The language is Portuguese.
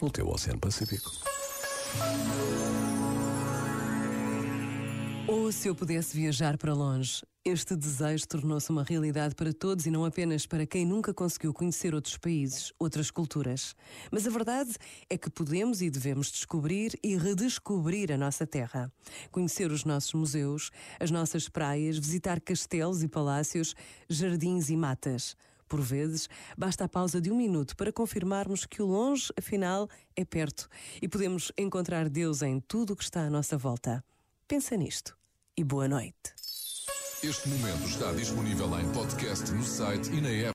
no teu Oceano Pacífico. Ou se eu pudesse viajar para longe, este desejo tornou-se uma realidade para todos e não apenas para quem nunca conseguiu conhecer outros países, outras culturas. Mas a verdade é que podemos e devemos descobrir e redescobrir a nossa terra. Conhecer os nossos museus, as nossas praias, visitar castelos e palácios, jardins e matas. Por vezes, basta a pausa de um minuto para confirmarmos que o longe, afinal, é perto e podemos encontrar Deus em tudo o que está à nossa volta. Pensa nisto e boa noite. Este momento está disponível em podcast no site e na app.